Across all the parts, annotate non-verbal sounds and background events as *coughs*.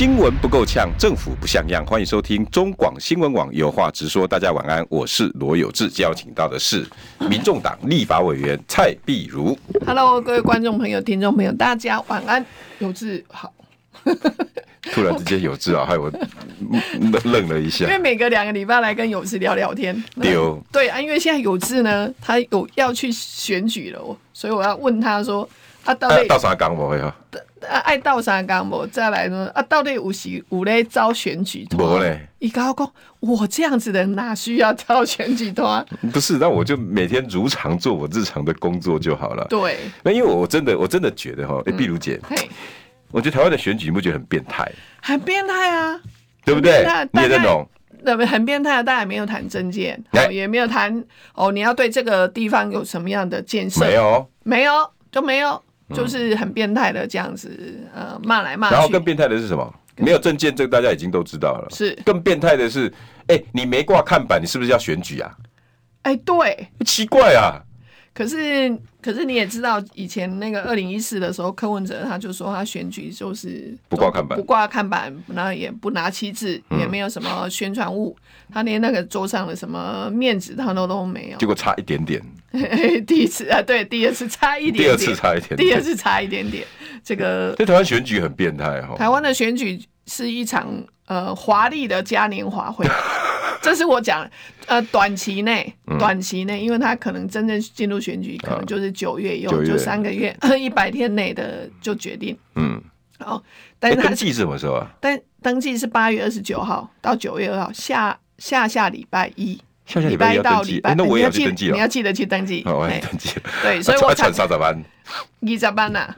新闻不够呛，政府不像样。欢迎收听中广新闻网有话直说。大家晚安，我是罗有志。邀请到的是民众党立法委员蔡碧如。Hello，各位观众朋友、听众朋友，大家晚安。有志好。突然之间有志啊，害我 *laughs* 愣了一下。因为每隔两个礼拜来跟有志聊聊天。对对啊，因为现在有志呢，他有要去选举了，所以我要问他说：啊，到底到啥岗位啊？啊，爱到啥岗无？再来呢？啊，到底有时有咧招选举团？无咧。伊跟我讲，我这样子的人哪需要招选举团？不是，那我就每天如常做我日常的工作就好了。对。那因为我真的，我真的觉得哈，哎，碧如姐，嘿，我觉得台湾的选举你不觉得很变态？很变态啊，对不对？你也认同？那么很变态啊，当然没有谈政见，也没有谈哦，你要对这个地方有什么样的建设？没有，没有，都没有。就是很变态的这样子，呃，骂来骂去。然后更变态的是什么？没有证件，这个大家已经都知道了。是。更变态的是，哎、欸，你没挂看板，你是不是要选举啊？哎、欸，对。奇怪啊。可是，可是你也知道，以前那个二零一四的时候，柯文哲他就说他选举就是不挂看板，不挂看板，然后也不拿旗帜，也没有什么宣传物，他连那个桌上的什么面子他都都没有。结果差一点点。*laughs* 第一次啊，对，第二次差一点点，第二次差一点点，第二次差一点点。这个 *laughs* 在台湾选举很变态哈。台湾的选举是一场呃华丽的嘉年华会。*laughs* 这是我讲，呃，短期内，短期内，因为他可能真正进入选举，可能就是九月以后，就三个月，一百天内的就决定。嗯，好，但登记是什么时候啊？登登记是八月二十九号到九月二号，下下下礼拜一，下下礼拜一到礼拜，那我也要去登记了，你要记得去登记。我要登记。对，所以我才三十班，二十班呐，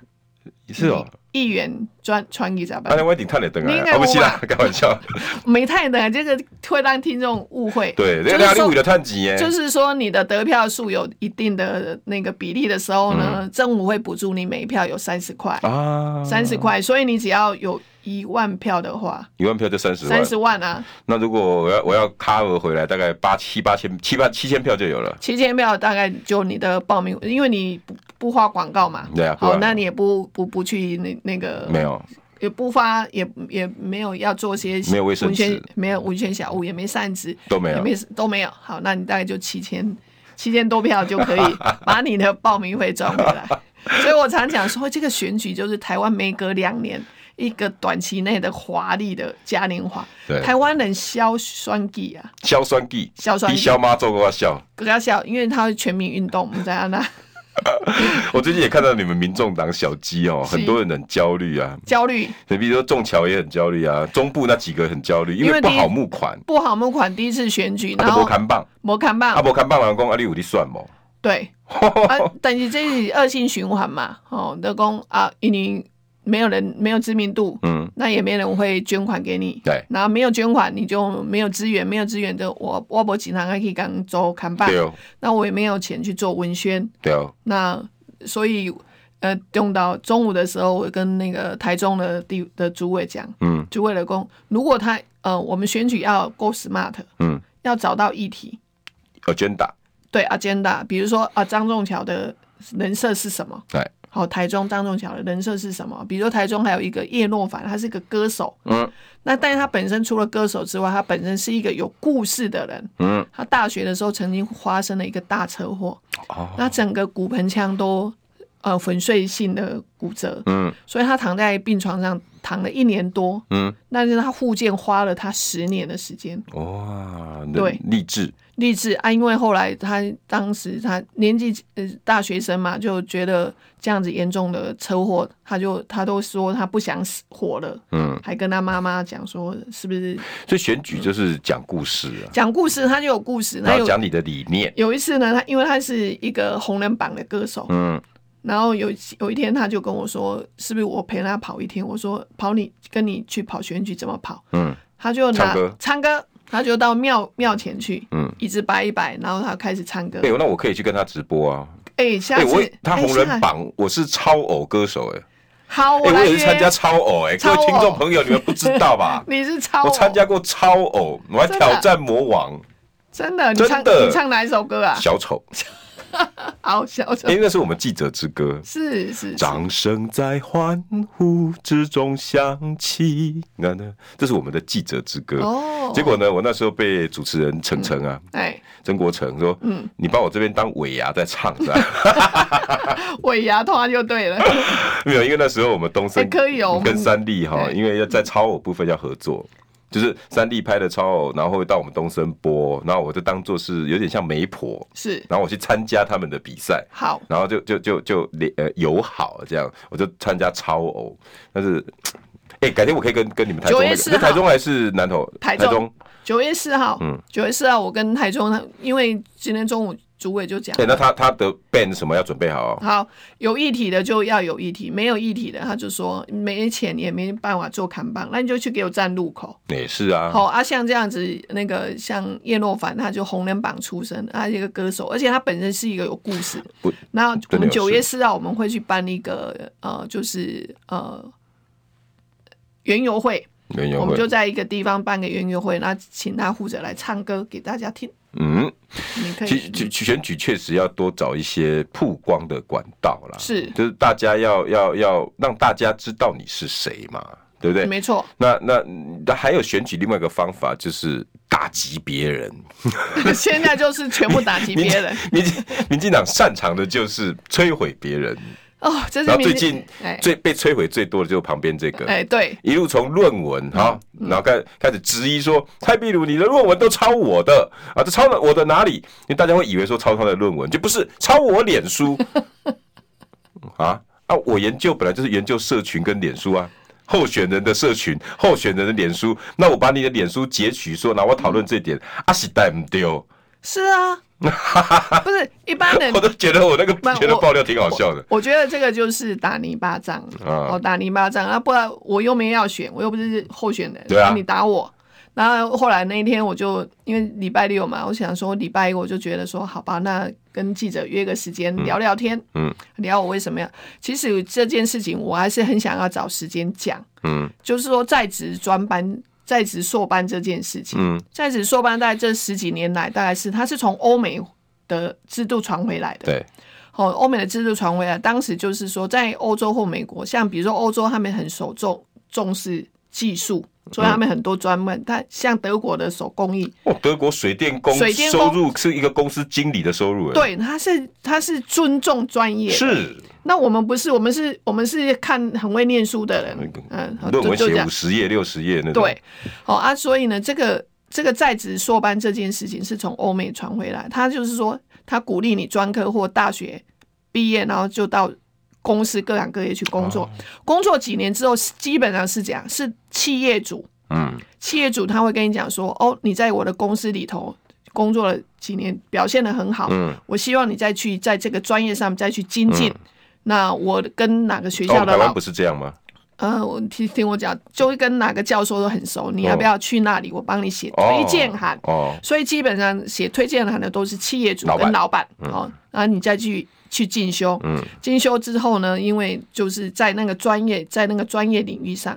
是哦。议员专穿一下吧。啊，我一定探了灯啊！不是啦，*laughs* 开玩笑。*laughs* 没探灯，这个会让听众误会。对，这个你为了探几？就是说，你的得票数有一定的那个比例的时候呢，政府会补助你每一票有三十块啊，三十块。所以你只要有一万票的话，一万票就三十万，三十万啊。那如果我要我要 cover 回来，大概八七八千七八七千票就有了。七千票大概就你的报名，因为你不不花广告嘛。对啊。好，那你也不不不去那那个没有。也不发，也也没有要做些没有卫生纸，没有文宣小物，也没扇子，都没有，也没都没有。好，那你大概就七千七千多票就可以 *laughs* 把你的报名费赚回来。*laughs* 所以我常讲说，这个选举就是台湾每隔两年一个短期内的华丽的嘉年华。对，台湾人硝酸计啊，硝酸计，硝酸，比硝妈做个笑，更加笑，因为它是全民运动，我们在那。*laughs* 我最近也看到你们民众党小鸡哦，很多人很焦虑啊，焦虑。你比如说仲桥也很焦虑啊，中部那几个很焦虑，因为不好募款，不好募款。第一次选举，然后看棒，没看棒，啊，没看棒，老公啊，你有的算吗？对，*laughs* 啊，但是这是恶性循环嘛，哦，就讲啊，因为没有人没有知名度，嗯，那也没人会捐款给你，对，然后没有捐款，你就没有资源，没有资源就我我不经常可以刚做看办，对，那我也没有钱去做文宣，对，那所以呃，用到中午的时候，我跟那个台中的地的主委讲，嗯，就为了公，如果他呃，我们选举要够 smart，嗯，要找到议题，agenda，对 agenda，比如说啊，张仲桥的人设是什么？对。好，台中张仲桥的人设是什么？比如说台中还有一个叶诺凡，他是个歌手。嗯，那但是他本身除了歌手之外，他本身是一个有故事的人。嗯，他大学的时候曾经发生了一个大车祸。哦，那整个骨盆腔都呃粉碎性的骨折。嗯，所以他躺在病床上躺了一年多。嗯，但是他复健花了他十年的时间。哇，对，励志。励志啊！因为后来他当时他年纪呃大学生嘛，就觉得这样子严重的车祸，他就他都说他不想死活了，嗯，还跟他妈妈讲说是不是？所以选举就是讲故事啊，讲故事他就有故事，然后讲你的理念。有一次呢，他因为他是一个红人榜的歌手，嗯，然后有有一天他就跟我说，是不是我陪他跑一天？我说跑你跟你去跑选举怎么跑？嗯，他就拿唱歌，唱歌。他就到庙庙前去，嗯，一直摆一摆，然后他开始唱歌。哎，那我可以去跟他直播啊。哎，下次我他红人榜，我是超偶歌手哎。好，我也是参加超偶哎，各位听众朋友，你们不知道吧？*laughs* 你是超，我参加过超偶，我还挑战魔王。真的，真的，你唱哪一首歌啊？小丑。*laughs* 好，小丑。因为那是我们记者之歌。是是。掌声在欢呼之中响起，那呢？这是我们的记者之歌。哦。结果呢，我那时候被主持人程程啊，哎，曾国成说，嗯，你把我这边当尾牙在唱，是吧？*laughs* 尾牙突然就对了。*laughs* 没有，因为那时候我们东森可以哦，跟三立哈，因为要在超偶部分要合作。就是三 D 拍的超偶，然后会到我们东森播，然后我就当做是有点像媒婆，是，然后我去参加他们的比赛，好，然后就就就就呃友好这样，我就参加超偶，但是，哎、欸，改天我可以跟跟你们台中、那个，是台中还是南投？台中，九月四号，嗯，九月四号我跟台中，因为今天中午。主委就讲，对，那他他的 band 什么要准备好？哦好，有议题的就要有议题，没有议题的他就说没钱也没办法做扛棒，那你就去给我站路口。也是啊。好啊，像这样子，那个像叶若凡，他就红人榜出身，他是一个歌手，而且他本身是一个有故事。那我们九月四号我们会去办一个呃，就是呃园游会，园游会，我们就在一个地方办个园游会，那请他负责来唱歌给大家听。嗯，其实选举确实要多找一些曝光的管道啦，是，就是大家要要要让大家知道你是谁嘛，对不对？没错。那那那还有选举另外一个方法就是打击别人，*laughs* *laughs* 现在就是全部打击别人。民进民进党擅长的就是摧毁别人。哦，这是然后最近最被摧毁最多的就是旁边这个，哎，对，一路从论文哈，然后开开始质疑说蔡壁如你的论文都抄我的啊，这抄了我的哪里？因为大家会以为说抄他的论文就不是抄我脸书 *laughs* 啊啊！我研究本来就是研究社群跟脸书啊，候选人的社群，候选人的脸书，那我把你的脸书截取说，那我讨论这点，啊是带不对？是啊。*laughs* 不是一般人，*laughs* 我都觉得我那个觉得爆料挺好笑的。我，我觉得这个就是打泥巴仗，哦，打泥巴仗啊！不然我又没要选，我又不是候选人，对啊，你打我。然后后来那一天，我就因为礼拜六嘛，我想说礼拜一我就觉得说，好吧，那跟记者约个时间聊聊天，嗯，聊我为什么要。其实这件事情我还是很想要找时间讲，嗯，就是说在职专班。在职硕班这件事情，嗯，在职硕班在这十几年来，大概是他是从欧美的制度传回来的，对，哦，欧美的制度传回来，当时就是说，在欧洲或美国，像比如说欧洲，他们很受重重视技术，所以他们很多专门，他像德国的手工艺，哦，德国水电工水电收入是一个公司经理的收入，对，他是他是尊重专业，是。那我们不是，我们是，我们是看很会念书的人，嗯，论文写五十页、六十页那种。对，好啊，所以呢，这个这个在职硕班这件事情是从欧美传回来，他就是说，他鼓励你专科或大学毕业，然后就到公司各行各业去工作，工作几年之后，基本上是这样，是企业主，嗯，企业主他会跟你讲说，哦，你在我的公司里头工作了几年，表现的很好，嗯，我希望你再去在这个专业上再去精进。那我跟哪个学校的老？哦、台湾不是这样吗？呃，我听听我讲，就会跟哪个教授都很熟。你要不要去那里？我帮你写推荐函。哦。所以基本上写推荐函的都是企业主跟老板。哦。然后你再去去进修。嗯。进修之后呢，因为就是在那个专业，在那个专业领域上，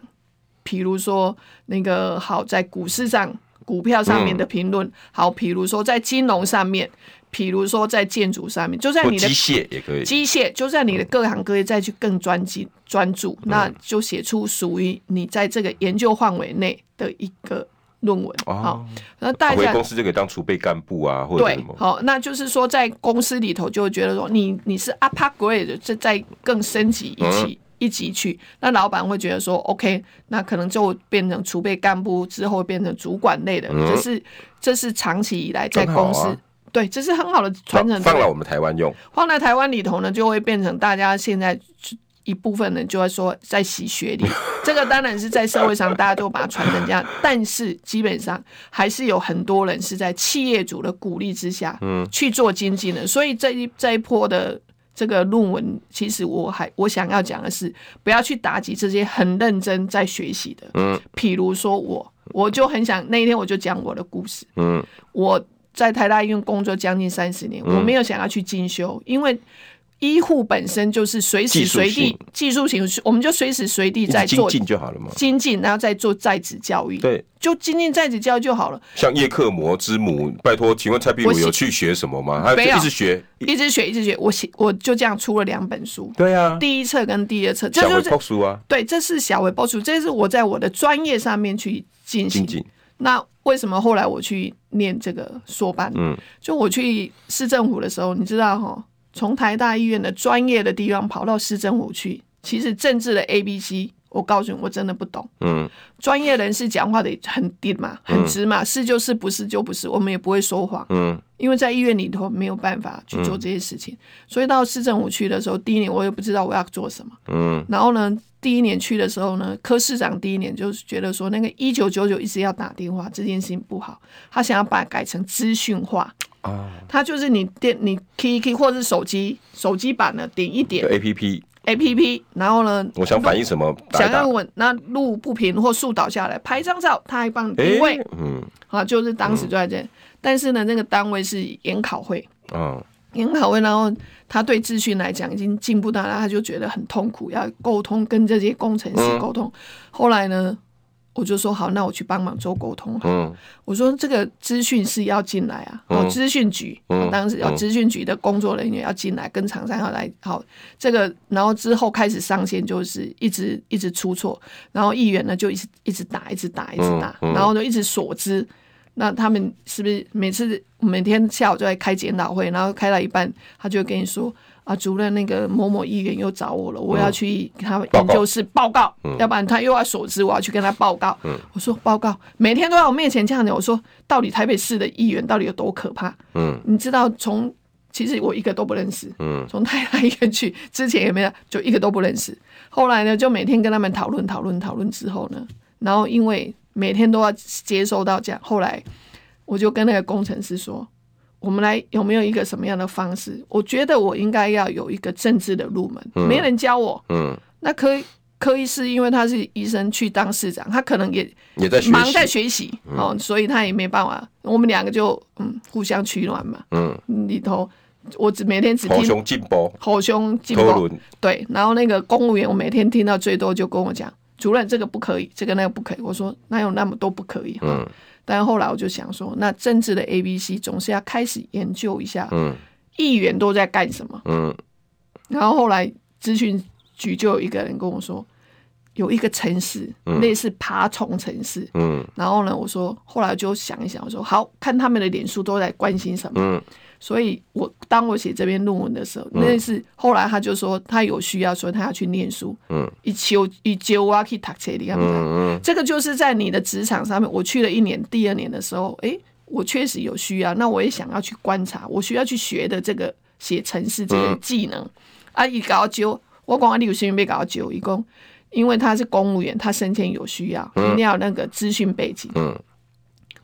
比如说那个好在股市上、股票上面的评论，嗯、好，比如说在金融上面。比如说在建筑上面，就在你的机械也可以，机械就在你的各行各业再去更专精专注，那就写出属于你在这个研究范围内的一个论文。好，那大家回公司就可以当储备干部啊，或者什么。对，好，那就是说在公司里头就会觉得说你你是 upper grade，这再更升级一级一级去，那老板会觉得说 OK，那可能就变成储备干部之后变成主管类的，这是这是长期以来在公司。对，这是很好的传承。放了我们台湾用，放在台湾里头呢，就会变成大家现在一部分人就会说在洗学历。*laughs* 这个当然是在社会上大家都把它传成这样，但是基本上还是有很多人是在企业主的鼓励之下，嗯，去做经济的。所以这一这一波的这个论文，其实我还我想要讲的是，不要去打击这些很认真在学习的。嗯，譬如说我，我就很想那一天我就讲我的故事。嗯，我。在台大医院工作将近三十年，我没有想要去进修，因为。医护本身就是随时随地技术型，我们就随时随地在做精进就好了嘛。精进，然后再做在职教育，对，就精进在职教育就好了。像叶克膜之母，拜托，请问蔡壁如有去学什么吗？他一直学，一直学，一直学。我写，我就这样出了两本书。对啊，第一册跟第二册，小微报书啊。对，这是小微报书，这是我在我的专业上面去进行。那为什么后来我去念这个硕班？嗯，就我去市政府的时候，你知道哈。从台大医院的专业的地方跑到市政府去，其实政治的 A B C，我告诉你，我真的不懂。嗯，专业人士讲话得很定嘛，很直嘛，是就是，不是就不是，我们也不会说谎。嗯，因为在医院里头没有办法去做这些事情，所以到市政府去的时候，第一年我也不知道我要做什么。嗯，然后呢，第一年去的时候呢，柯市长第一年就是觉得说，那个一九九九一直要打电话这件事情不好，他想要把它改成资讯化。啊，它就是你电你 key key 或者是手机手机版的点一点 A P P A P P，然后呢，我想反映什么？想要稳，那路不平或树倒下来，拍张照，他还帮你定位。嗯，啊，就是当时就在这，但是呢，那个单位是研考会，嗯，研考会，然后他对资讯来讲已经进步到了，他就觉得很痛苦，要沟通跟这些工程师沟通。后来呢？我就说好，那我去帮忙做沟通。嗯，我说这个资讯是要进来啊，哦，资讯局，当时要资讯局的工作人员要进来，跟厂商要来。好，这个然后之后开始上线，就是一直一直出错，然后议员呢就一直一直打，一直打，一直打，然后就一直锁资。那他们是不是每次每天下午就在开检讨会，然后开到一半，他就跟你说。啊，主任，那个某某议员又找我了，我要去跟他研究室报告，要不然他又要锁资，我要去跟他报告。我说报告，每天都在我面前这样讲。我说到底台北市的议员到底有多可怕？嗯，你知道从其实我一个都不认识，嗯，从台大医院去之前也没有，就一个都不认识。后来呢，就每天跟他们讨论讨论讨论之后呢，然后因为每天都要接收到这样，后来我就跟那个工程师说。我们来有没有一个什么样的方式？我觉得我应该要有一个政治的入门，嗯、没人教我。嗯，那科科医师，因为他是医生去当市长，他可能也也在忙在学习哦，嗯、所以他也没办法。我们两个就嗯互相取暖嘛。嗯，里头我只每天只听好兄进步，好兄进步。对，然后那个公务员，我每天听到最多就跟我讲，主任这个不可以，这个那个不可以。我说哪有那么多不可以？嗯。但后来我就想说，那政治的 A B C 总是要开始研究一下，嗯，议员都在干什么，嗯，然后后来咨询局就有一个人跟我说，有一个城市类似爬虫城市，嗯，然后呢，我说后来就想一想，我说好看他们的脸书都在关心什么，嗯。所以我当我写这篇论文的时候，那是后来他就说他有需要，说他要去念书，嗯，一求一求啊，去读册里，嗯，这个就是在你的职场上面，我去了一年，第二年的时候，哎，我确实有需要，那我也想要去观察，我需要去学的这个写程式这个技能，啊，一搞就我讲啊，你有兴趣没搞就一共，因为他是公务员，他升迁有需要，一定要那个资讯背景，嗯。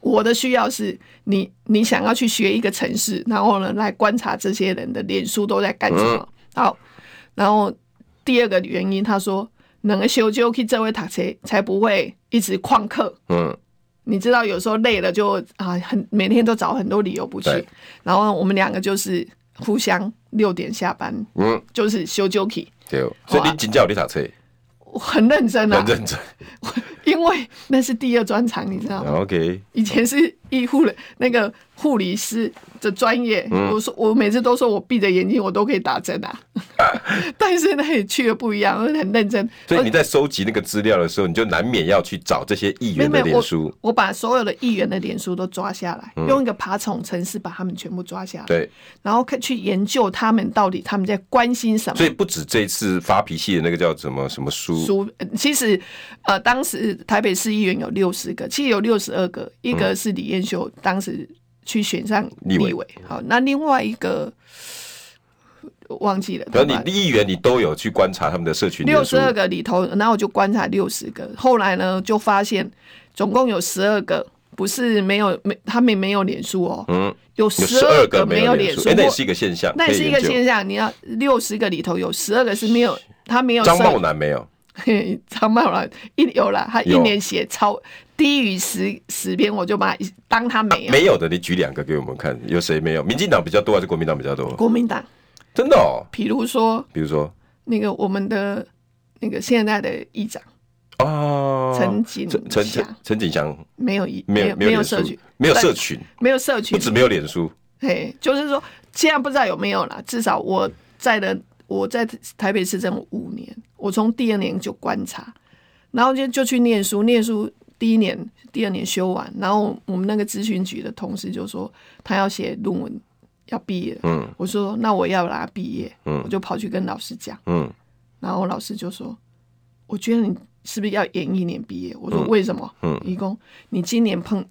我的需要是你，你想要去学一个城市，然后呢，来观察这些人的脸书都在干什么。好，然后第二个原因，他说，能够修就去这位塔车，才不会一直旷课。嗯，你知道有时候累了就啊，很每天都找很多理由不去。然后我们两个就是互相六点下班，嗯，就是修就去。对，所以你请教你塔车。我很认真啊，很认真，因为那是第二专场，你知道吗？OK，以前是医护的那个护理师的专业，我说我每次都说我闭着眼睛我都可以打针啊。*laughs* 但是那里去的不一样，我很认真。所以你在收集那个资料的时候，你就难免要去找这些议员的脸书。我，我把所有的议员的脸书都抓下来，嗯、用一个爬虫程式把他们全部抓下来。对，然后去研究他们到底他们在关心什么。所以不止这次发脾气的那个叫什么什么书书，其实呃，当时台北市议员有六十个，其实有六十二个，一个是李彦秀，当时去选上立委。好，那另外一个。忘记了。然后你议员你都有去观察他们的社群六十二个里头，然后我就观察六十个。后来呢，就发现总共有十二个不是没有没他们没有脸书哦。嗯，有十二个没有脸书，那也是一个现象。那也是一个现象。你要六十个里头有十二个是没有，他没有。张茂南没有。*laughs* 嘿，张茂兰一有了，他一年写超低于十十篇，我就把他当他没有、啊。没有的，你举两个给我们看，有谁没有？民进党比较多还是国民党比较多？国民党，真的哦。比如说，比如说那个我们的那个现在的议长哦，陈景陈陈陈景祥没有一没有没有社群，没有社群，没有社群，不止没有脸书。嘿，就是说，现在不知道有没有了，至少我在的。我在台北市政府五年，我从第二年就观察，然后就就去念书，念书第一年、第二年修完，然后我们那个咨询局的同事就说他要写论文，要毕业，嗯，我说那我要让他毕业，嗯，我就跑去跟老师讲，嗯，然后老师就说，我觉得你是不是要延一年毕业？我说为什么？嗯，一共你今年碰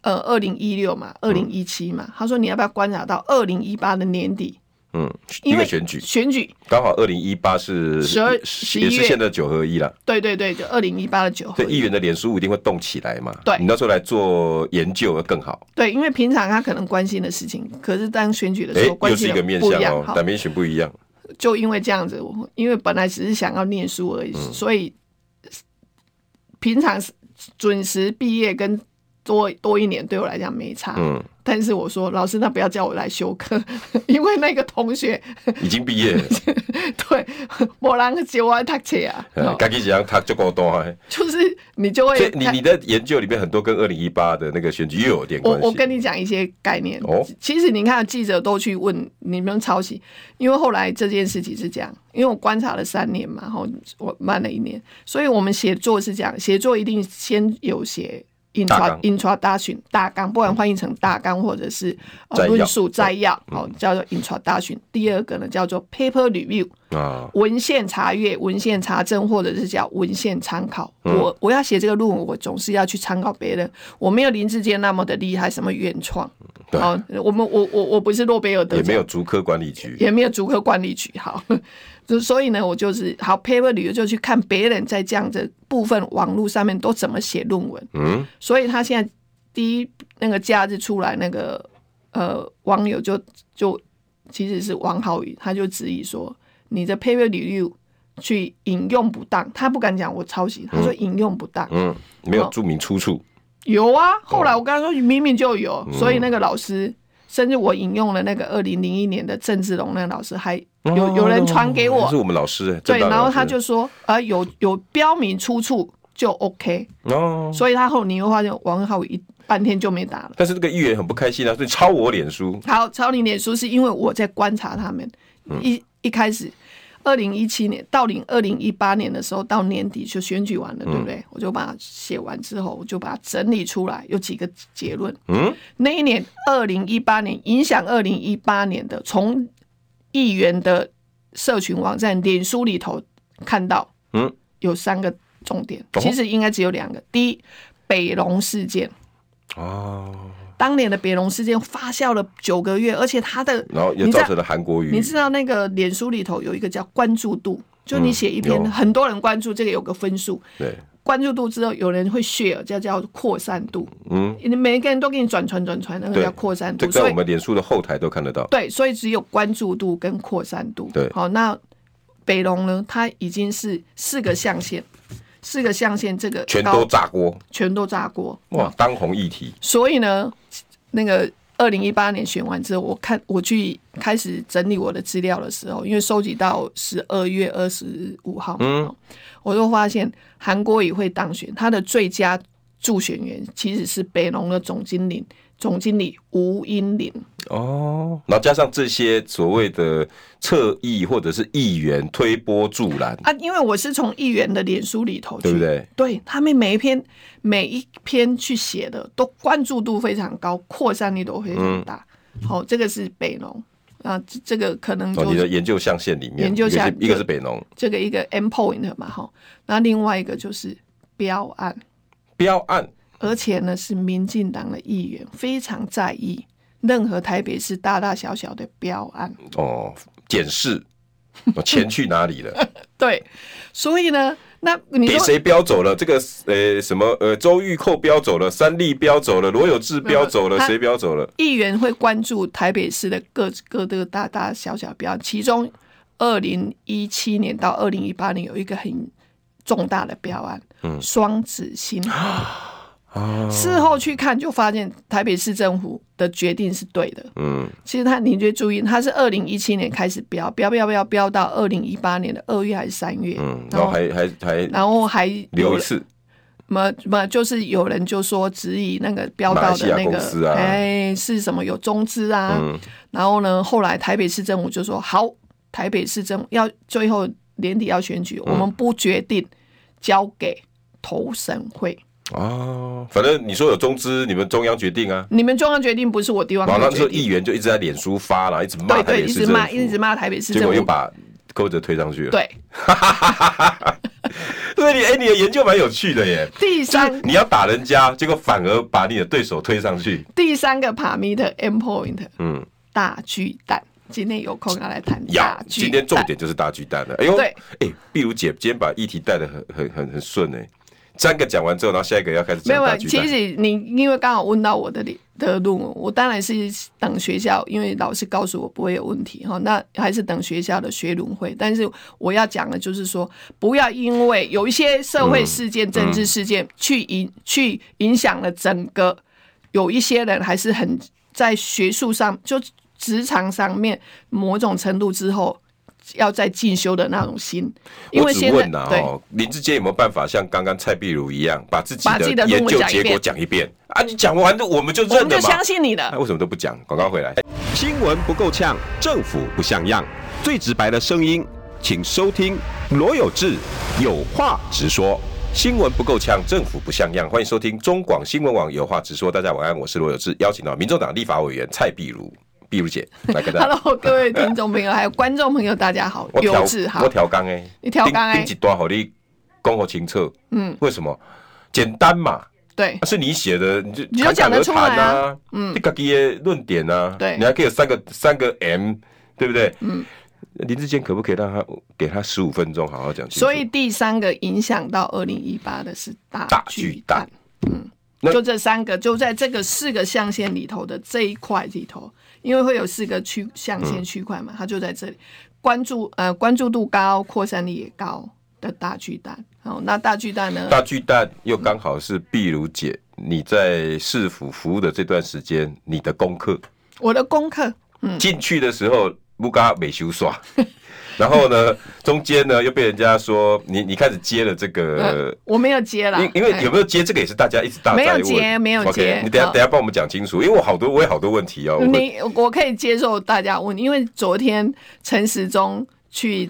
呃二零一六嘛，二零一七嘛，他说你要不要观察到二零一八的年底？嗯，因为选举，选举刚好二零一八是十二十一月，也是现在九合一了。对对对，就二零一八的九合一。对，议员的脸书一定会动起来嘛？对，你到时候来做研究会更好。对，因为平常他可能关心的事情，可是当选举的时候，关心又是一个面向哦，但民选不一样。就因为这样子，我因为本来只是想要念书而已，嗯、所以平常准时毕业跟多多一年对我来讲没差。嗯。但是我说，老师，那不要叫我来修课，*laughs* 因为那个同学已经毕业了。*laughs* 对，没人教我读册啊。自己这样读就够多。就是你就会，你你的研究里面很多跟二零一八的那个选举又有点关系。我我跟你讲一些概念。哦，其实你看记者都去问你们抄袭，因为后来这件事情是这样，因为我观察了三年嘛，然后我慢了一年，所以我们写作是这样，写作一定先有写。Introduction 大纲，不管翻译成大纲或者是论述摘要，好、嗯、叫做 introduction。第二个呢叫做 paper review，啊，文献查阅、文献查证或者是叫文献参考。嗯、我我要写这个论文，我总是要去参考别人。我没有林志坚那么的厉害，什么原创。好，我们我我我不是诺贝尔得奖，也没有竹科管理局，也没有竹科管理局。好。*laughs* 就所以呢，我就是好 paper 旅游就去看别人在这样的部分网络上面都怎么写论文。嗯，所以他现在第一那个假日出来，那个呃网友就就其实是王浩宇，他就质疑说你的 paper 旅游去引用不当，他不敢讲我抄袭，他说引用不当，嗯，没有注明出处。有啊，后来我跟他说明明就有，所以那个老师。甚至我引用了那个二零零一年的郑志龙那个老师，还有有人传给我，是我们老师。对，然后他就说，啊，有有标明出处就 OK。哦，所以他后你会发现王浩宇一半天就没打了。但是这个议员很不开心啊，所以抄我脸书。好，抄你脸书是因为我在观察他们一一开始。二零一七年到零二零一八年的时候，到年底就选举完了，对不对？嗯、我就把它写完之后，我就把它整理出来，有几个结论。嗯，那一年二零一八年影响二零一八年的，从议员的社群网站脸书里头看到，嗯，有三个重点，嗯、其实应该只有两个。第一，北龙事件。哦。当年的北龙事件发酵了九个月，而且它的然后也造成了韩国瑜。你知道那个脸书里头有一个叫关注度，就你写一篇，很多人关注，这个有个分数。对，关注度之后有人会 share，叫叫扩散度。嗯，你每一个人都给你转传转传，那个叫扩散度。在我们脸书的后台都看得到。对，所以只有关注度跟扩散度。对，好，那北龙呢？它已经是四个象限。四个象限，这个全都炸锅，全都炸锅，哇！当红议题。所以呢，那个二零一八年选完之后，我看我去开始整理我的资料的时候，因为收集到十二月二十五号，嗯，我就发现韩国瑜会当选，他的最佳助选员其实是北农的总经理。总经理吴英林。哦，然后加上这些所谓的侧翼或者是议员推波助澜。啊，因为我是从议员的脸书里头去，对不对？对，他们每一篇每一篇去写的都关注度非常高，扩散力都非常大。好、嗯。哦，这个是北农。啊，这个可能就、哦、你的研究象限里面，研究象一个是北农，这个一个 M point 嘛，哈，那另外一个就是标案，标案。而且呢，是民进党的议员非常在意任何台北市大大小小的标案哦，检视钱去哪里了？*laughs* 对，所以呢，那你给谁标走了？这个呃什么呃周玉蔻标走了，三立标走了，罗有志标走了，谁标走了？议员会关注台北市的各各的大大小小标，其中二零一七年到二零一八年有一个很重大的标案，嗯，双子星。事后去看，就发现台北市政府的决定是对的。嗯，其实他，你就注意，他是二零一七年开始标，标标标标到二零一八年的二月还是三月？嗯，然后还还还，然后还留一次。么么，就是有人就说质疑那个标到的那个，哎，是什么有中资啊？嗯然后呢，后来台北市政府就说好，台北市政府要最后年底要选举，我们不决定，交给投审会。哦，反正你说有中资，你们中央决定啊。你们中央决定不是我地方决定。那时候议员就一直在脸书发了，一直骂台北市政府，对对，一直骂，一直骂台北市政府，结果又把柯文哲推上去了。对，*laughs* 所以你哎，你的研究蛮有趣的耶。第三，你要打人家，结果反而把你的对手推上去。第三个 parameter endpoint，嗯，大巨蛋，今天有空要来谈大巨蛋。今天重点就是大巨蛋了。哎呦，对，哎，碧如姐今天把议题带的很很很很顺哎。三个讲完之后，然后下一个要开始讲。没有，其实你因为刚好问到我的的论文，我当然是等学校，因为老师告诉我不会有问题哈。那还是等学校的学轮会。但是我要讲的就是说，不要因为有一些社会事件、嗯、政治事件去影、嗯、去影响了整个，有一些人还是很在学术上就职场上面某种程度之后。要在进修的那种心，因为现在对林志坚有没有办法像刚刚蔡碧如一样，把自己的研究结果讲一遍啊？你讲完的我们就认了嘛？我们就相信你的。那为什么都不讲？广告回来，新闻不够呛，政府不像样，最直白的声音，请收听罗有志有话直说。新闻不够呛，政府不像样，欢迎收听中广新闻网有话直说。大家晚安，我是罗有志，邀请到民众党立法委员蔡碧如。碧如姐，*laughs* 来跟大家。Hello，各位听众朋友，还有观众朋友，大家好。有志好，我调缸哎，你调缸哎，第几段好你讲好清楚。嗯，为什么？简单嘛。对，是你写的，你就你就讲得出来啊。嗯，你自己的论点啊。对，你还可以有三个三个 M，对不对？嗯。林志坚可不可以让他给他十五分钟好好讲？所以第三个影响到二零一八的是大巨蛋。嗯，就这三个，就在这个四个象限里头的这一块里头。因为会有四个区象限区块嘛，它就在这里，关注呃关注度高、扩散力也高的大巨蛋。好，那大巨蛋呢？大巨蛋又刚好是碧如姐你在市府服务的这段时间你的功课。我的功课，嗯，进去的时候不嘎美修耍。然后呢，中间呢又被人家说你你开始接了这个，呃、我没有接了，因因为有没有接这个也是大家一直大，没有接，没有接。你等下等下帮我们讲清楚，因为我好多我有好多问题哦。你我可以接受大家问，因为昨天陈时中去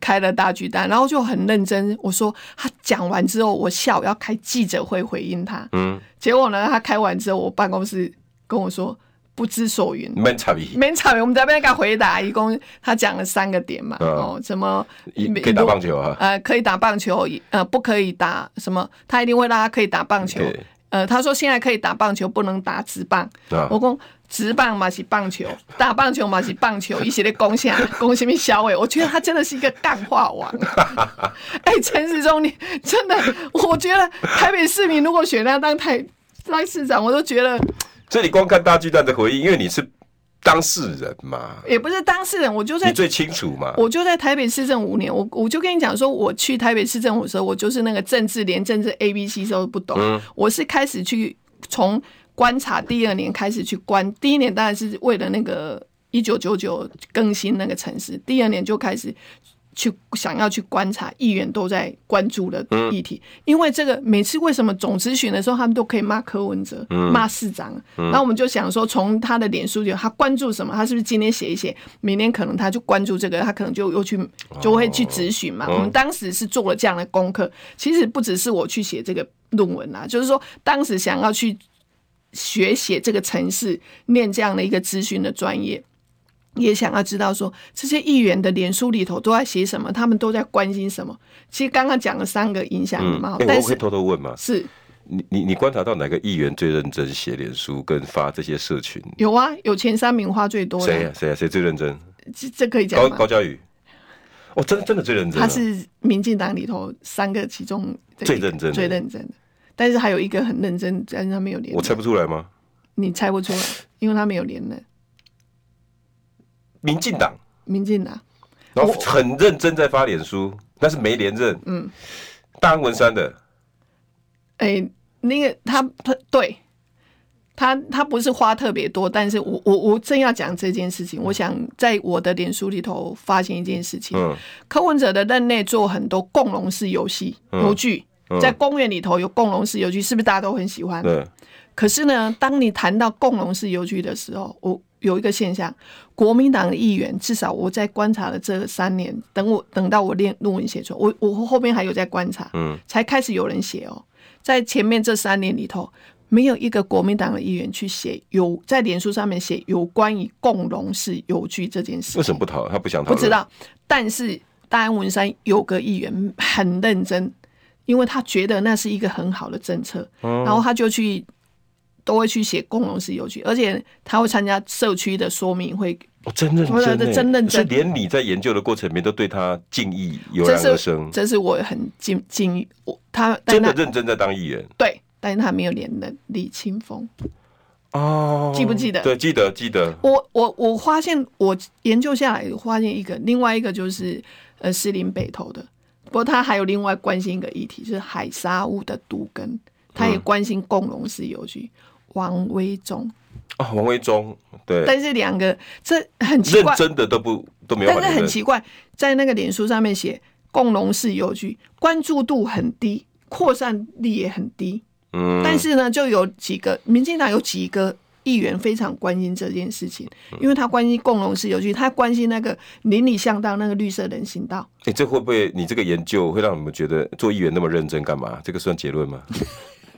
开了大巨蛋，然后就很认真，我说他讲完之后，我下午要开记者会回应他。嗯，结果呢，他开完之后，我办公室跟我说。不知所云，没差别，没差别。我们在那边给他回答，一共他讲了三个点嘛，哦，什么可以打棒球啊？呃，可以打棒球，呃，不可以打什么？他一定会让他可以打棒球。呃，他说现在可以打棒球，不能打直棒。我讲直棒嘛是棒球，*laughs* 打棒球嘛是棒球，一些的贡献，贡献小伟。我觉得他真的是一个干话王。*laughs* 哎，陈时中，你真的，我觉得台北市民如果选他当台当市长，我都觉得。这里光看大巨蛋的回应，因为你是当事人嘛，也不是当事人，我就在你最清楚嘛。我就在台北市政五年，我我就跟你讲说，我去台北市政府的时候，我就是那个政治连政治 A B C 都不懂。嗯，我是开始去从观察，第二年开始去观，第一年当然是为了那个一九九九更新那个城市，第二年就开始。去想要去观察议员都在关注的议题，因为这个每次为什么总咨询的时候，他们都可以骂柯文哲、骂市长，然后我们就想说，从他的脸书里，他关注什么？他是不是今天写一写，明天可能他就关注这个，他可能就又去就会去咨询嘛？我们当时是做了这样的功课，其实不只是我去写这个论文啊，就是说当时想要去学写这个城市，念这样的一个咨询的专业。也想要知道说这些议员的脸书里头都在写什么，他们都在关心什么。其实刚刚讲了三个影响嘛，嗯欸、但是我可以偷偷问吗？是，你你你观察到哪个议员最认真写脸书跟发这些社群？有啊，有前三名花最多的。谁啊？谁啊？谁最认真？这这可以讲吗？高高嘉瑜。哦，真的真的最认真。他是民进党里头三个其中最认真、最认真的。但是还有一个很认真，但是他没有连。我猜不出来吗？你猜不出来，因为他没有连任。民进党，民进党，然后很认真在发脸书，但是没连任。嗯，大安文山的。哎、欸，那个他他对。他他不是花特别多，但是我我我正要讲这件事情，我想在我的脸书里头发现一件事情。嗯，柯文哲的任内做很多共融式游戏游具，在公园里头有共融式游具，是不是大家都很喜欢？对。可是呢，当你谈到共融式游具的时候，我有一个现象，国民党的议员至少我在观察了这三年，等我等到我练论文写出来，我我后边还有在观察，嗯，才开始有人写哦，在前面这三年里头。没有一个国民党的议员去写有在脸书上面写有关于共荣式游具这件事。为什么不讨？他不想讨。不知道，但是大安文山有个议员很认真，因为他觉得那是一个很好的政策，嗯、然后他就去都会去写共融式游具，而且他会参加社区的说明会。哦，真认真，真认真，是连你在研究的过程里面都对他敬意油然而生。这是我很敬敬我他真的认真在当议员。对。但是他没有连任李清峰哦，记不记得？对，记得记得。我我我发现，我研究下来发现一个，另外一个就是呃，士林北投的。不过他还有另外关心一个议题，就是海沙屋的毒根，他也关心共融式游具。王威忠啊，王威忠对。但是两个这很奇怪，真的都不都没有。但是很奇怪，在那个脸书上面写共荣式邮局，关注度很低，扩散力也很低。嗯，但是呢，就有几个民进党有几个议员非常关心这件事情，因为他关心共荣式邮局，他关心那个邻里巷道那个绿色人行道。哎、欸，这会不会你这个研究会让你们觉得做议员那么认真干嘛？这个算结论吗？*laughs*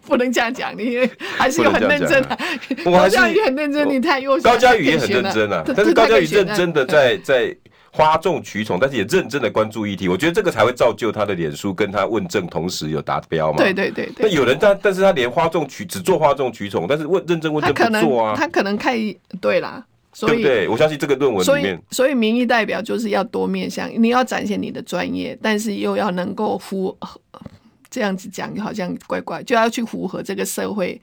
不能这样讲，你还是有很认真的。高嘉瑜很认真，你太优秀。高嘉宇也很认真啊，但是高嘉宇认真的在在。哗众取宠，但是也认真的关注议题，我觉得这个才会造就他的脸书跟他问政同时有达标嘛。对对对对。那有人但但是他连哗众取只做哗众取宠，但是问认真问政不做啊。他可能看对啦，所以对不对？我相信这个论文里面，所以，所以民意代表就是要多面向，你要展现你的专业，但是又要能够符合这样子讲，好像怪怪，就要去符合这个社会。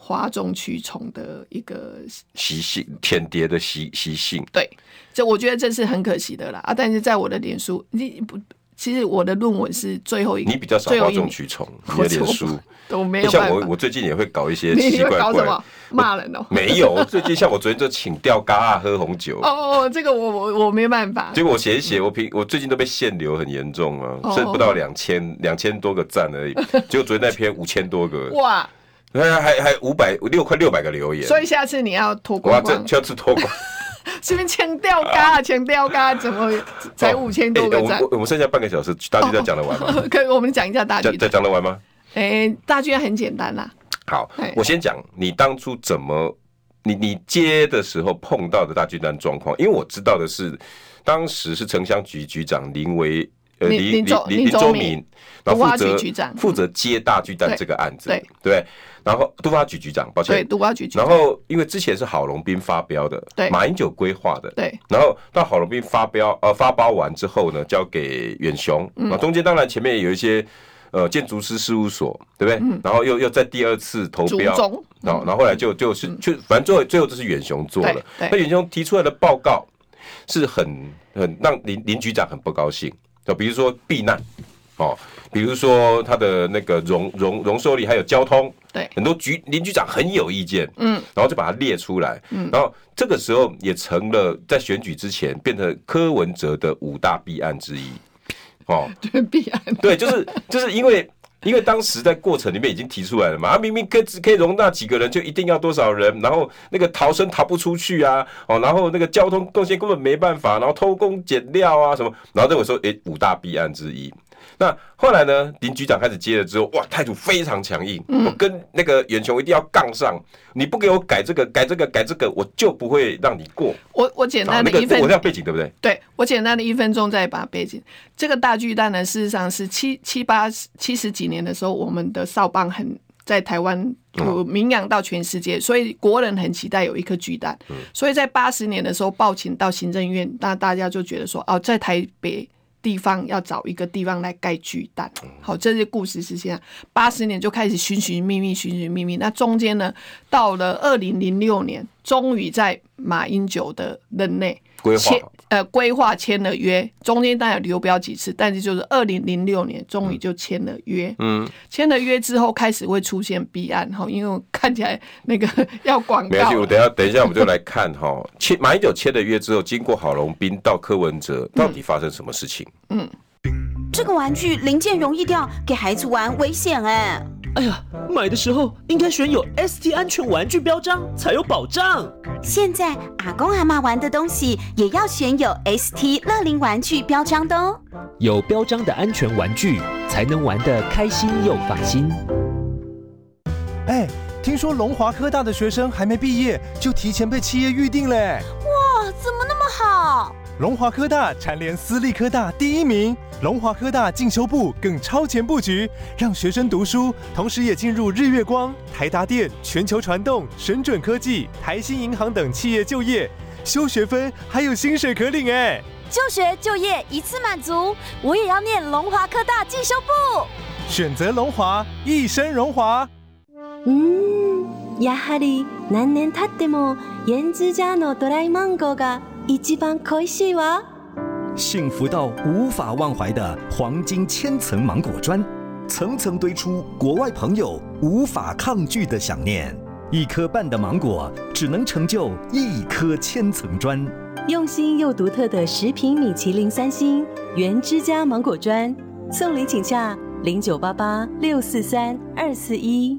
哗众取宠的一个习性，舔碟的习习性。对，这我觉得这是很可惜的啦啊！但是在我的脸书，你不，其实我的论文是最后一个，你比较少哗众取宠，你的脸书都没有。像我，我最近也会搞一些 *laughs* 奇奇怪怪骂人哦。没有，最近像我昨天就请钓嘎啊喝红酒。哦哦，这个我我我没办法。结果我写一写，我平我最近都被限流很严重啊，剩不到两千两千多个赞而已。结果昨天那篇五千多个哇。还还还五百六快六百个留言，所以下次你要脱光光，下次脱光，是不是强调嘎？强调嘎？怎么才五千多个赞？欸？我们剩下半个小时，大巨蛋讲得完吗？*laughs* 可以，我们讲一下大巨蛋。讲得完吗？哎、欸，大巨蛋很简单啦。好，我先讲你当初怎么，你你接的时候碰到的大巨蛋状况，因为我知道的是，当时是城乡局局长林维。呃，林林林林周明，然后负责负责接大巨蛋这个案子，对对，然后都发局局长，抱歉，对，都发局局长。然后因为之前是郝龙斌发标的，对，马英九规划的，对。然后到郝龙斌发标呃发包完之后呢，交给远雄，那中间当然前面有一些呃建筑师事务所，对不对？然后又又在第二次投标，然后然后后来就就是就反正最后最后就是远雄做了，那远雄提出来的报告是很很让林林局长很不高兴。就比如说避难，哦，比如说他的那个容容容受力，还有交通，对，很多局林局长很有意见，嗯，然后就把它列出来，嗯，然后这个时候也成了在选举之前变成柯文哲的五大弊案之一，哦，*laughs* 对，弊案，对，就是就是因为。因为当时在过程里面已经提出来了嘛，他明明可以只可以容纳几个人，就一定要多少人，然后那个逃生逃不出去啊，哦，然后那个交通贡献根本没办法，然后偷工减料啊什么，然后认为说，诶，五大弊案之一。那后来呢？林局长开始接了之后，哇，态度非常强硬。嗯、我跟那个远雄一定要杠上，你不给我改这个、改这个、改这个，我就不会让你过。我我简单的一分，那个、我这样背景对不对？对，我简单的一分钟再把背景。这个大巨蛋呢，事实上是七七八七十几年的时候，我们的少棒很在台湾有名扬到全世界，所以国人很期待有一颗巨蛋。嗯、所以在八十年的时候报请到行政院，那大家就觉得说，哦，在台北。地方要找一个地方来盖巨蛋，好，这些故事是现在。八十年就开始寻寻觅觅，寻寻觅觅。那中间呢，到了二零零六年，终于在马英九的任内规划呃规划签了约，中间当然流标几次，但是就是二零零六年终于就签了约。嗯，签了约之后开始会出现弊案哈，因为我看起来那个 *laughs* 要广告。没关系，我等下等一下我们就来看哈，签马英九签了约之后，经过郝龙斌到柯文哲，到底发生什么事情？嗯。嗯这个玩具零件容易掉，给孩子玩危险哎！哎呀，买的时候应该选有 ST 安全玩具标章才有保障。现在阿公阿妈玩的东西也要选有 ST 乐龄玩具标章的哦。有标章的安全玩具才能玩得开心又放心。哎，听说龙华科大的学生还没毕业就提前被企业预定嘞！哇，怎么那么好？龙华科大蝉联私立科大第一名，龙华科大进修部更超前布局，让学生读书，同时也进入日月光、台达电、全球传动、神准科技、台新银行等企业就业，修学分还有薪水可领哎！就学就业一次满足，我也要念龙华科大进修部，选择龙华，一生荣华。嗯，やはり何年経っても原之家のドライマンゴーが 一番可惜哇！幸福到无法忘怀的黄金千层芒果砖，层层堆出国外朋友无法抗拒的想念。一颗半的芒果只能成就一颗千层砖。用心又独特的食品米其林三星原之家芒果砖，送礼请洽零九八八六四三二四一。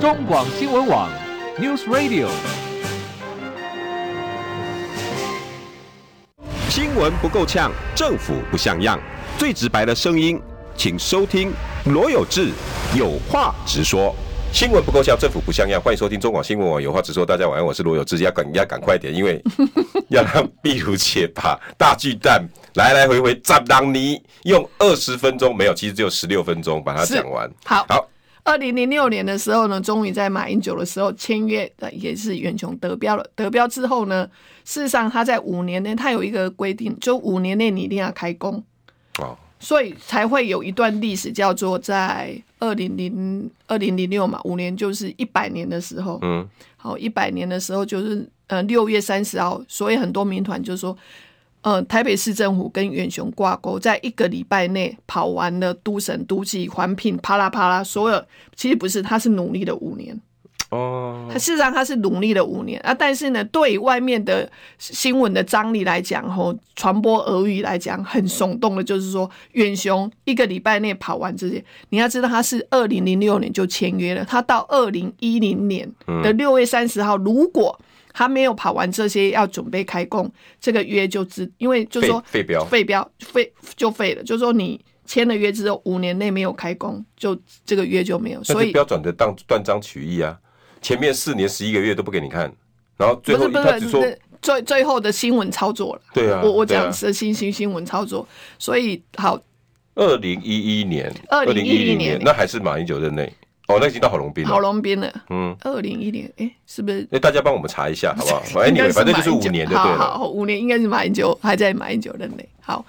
中广新闻网，News Radio。新闻不够呛，政府不像样，最直白的声音，请收听罗有志有话直说。新闻不够呛，政府不像样，欢迎收听中广新闻网有话直说。大家晚安，我是罗有志，要赶要赶快点，因为 *laughs* 要让壁如姐把大巨蛋来来回回砸当你，用二十分钟没有，其实只有十六分钟把它讲完。好，好。二零零六年的时候呢，终于在马英九的时候签约，也是远雄得标了。得标之后呢，事实上他在五年内，他有一个规定，就五年内你一定要开工。哦，所以才会有一段历史叫做在二零零二零零六嘛，五年就是一百年的时候。嗯，好，一百年的时候就是呃六月三十号，所以很多民团就说。呃，台北市政府跟远雄挂钩，在一个礼拜内跑完了都审、都计、环评，啪啦啪啦，所有其实不是，他是努力了五年。哦，他事实上他是努力了五年啊，但是呢，对外面的新闻的张力来讲，吼，传播俄语来讲，很耸动的，就是说远雄一个礼拜内跑完这些，你要知道他是二零零六年就签约了，他到二零一零年的六月三十号，如果他没有跑完这些，要准备开工，这个约就只因为就是说废标，废标废就废了。就是说你签了约之后，五年内没有开工，就这个约就没有。所以标准的当断章取义啊，前面四年十一个月都不给你看，然后最后他只说最最后的新闻操作了。对啊，我我讲是新新新闻操作，所以好。二零一一年，二零一一年那还是马英九任内。哦，那已经到郝龙斌了。郝龙斌了，嗯，二零一年，哎、欸，是不是？哎，大家帮我们查一下，好不好？*laughs* 反正反正就是五年的，对了。好，好，五年应该是马英九还在马英九任内。好，